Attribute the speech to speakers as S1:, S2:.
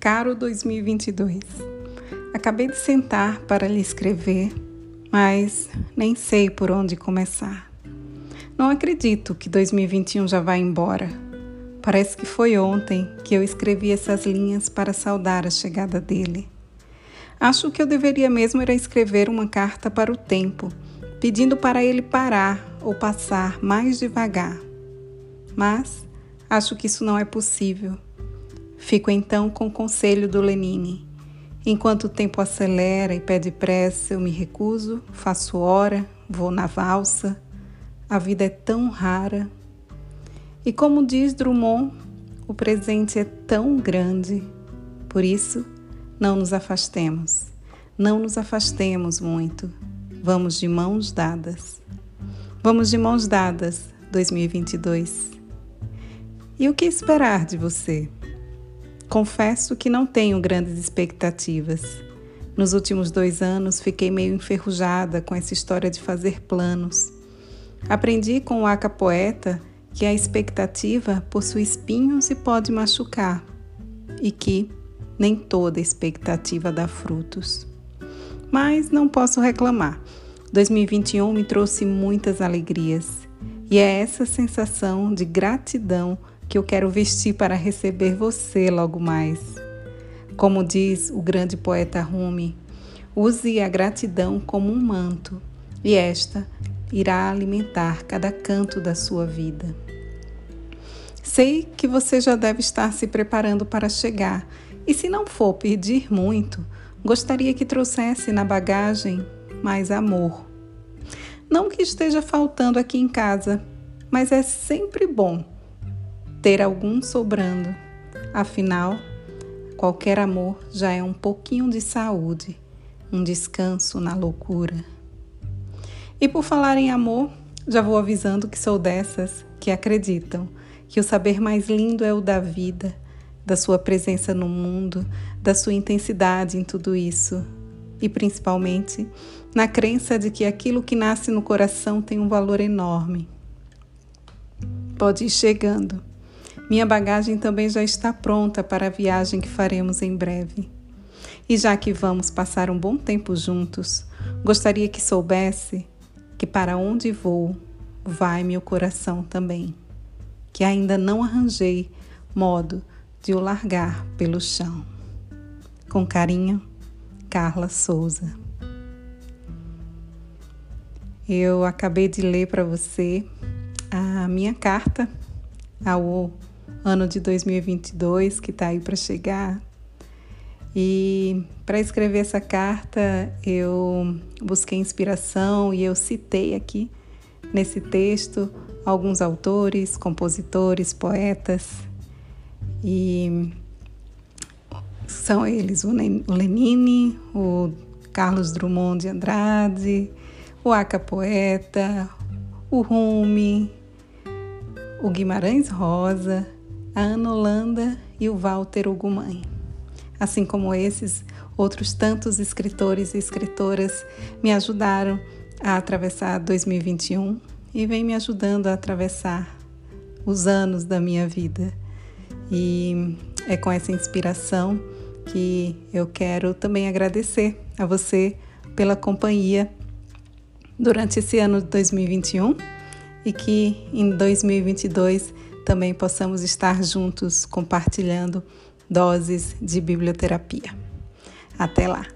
S1: Caro 2022, acabei de sentar para lhe escrever, mas nem sei por onde começar. Não acredito que 2021 já vai embora. Parece que foi ontem que eu escrevi essas linhas para saudar a chegada dele. Acho que eu deveria mesmo era escrever uma carta para o tempo, pedindo para ele parar ou passar mais devagar. Mas acho que isso não é possível Fico então com o conselho do Lenine. Enquanto o tempo acelera e pede pressa, eu me recuso, faço hora, vou na valsa. A vida é tão rara. E como diz Drummond, o presente é tão grande. Por isso, não nos afastemos. Não nos afastemos muito. Vamos de mãos dadas. Vamos de mãos dadas, 2022. E o que esperar de você? Confesso que não tenho grandes expectativas. Nos últimos dois anos fiquei meio enferrujada com essa história de fazer planos. Aprendi com o Aca Poeta que a expectativa possui espinhos e pode machucar, e que nem toda expectativa dá frutos. Mas não posso reclamar. 2021 me trouxe muitas alegrias, e é essa sensação de gratidão que eu quero vestir para receber você logo mais. Como diz o grande poeta Rumi, use a gratidão como um manto, e esta irá alimentar cada canto da sua vida. Sei que você já deve estar se preparando para chegar, e se não for pedir muito, gostaria que trouxesse na bagagem mais amor. Não que esteja faltando aqui em casa, mas é sempre bom ter algum sobrando. Afinal, qualquer amor já é um pouquinho de saúde, um descanso na loucura. E por falar em amor, já vou avisando que sou dessas que acreditam que o saber mais lindo é o da vida, da sua presença no mundo, da sua intensidade em tudo isso e principalmente na crença de que aquilo que nasce no coração tem um valor enorme. Pode ir chegando minha bagagem também já está pronta para a viagem que faremos em breve. E já que vamos passar um bom tempo juntos, gostaria que soubesse que para onde vou, vai meu coração também. Que ainda não arranjei modo de o largar pelo chão. Com carinho, Carla Souza. Eu acabei de ler para você a minha carta ao ano de 2022 que está aí para chegar. E para escrever essa carta, eu busquei inspiração e eu citei aqui nesse texto alguns autores, compositores, poetas. E são eles o Lenine, o Carlos Drummond de Andrade, o Aca Poeta, o Rumi, o Guimarães Rosa, a Ana Holanda e o Walter Ugumãe. Assim como esses, outros tantos escritores e escritoras me ajudaram a atravessar 2021 e vem me ajudando a atravessar os anos da minha vida. E é com essa inspiração que eu quero também agradecer a você pela companhia durante esse ano de 2021 e que em 2022 também possamos estar juntos compartilhando doses de biblioterapia. Até lá!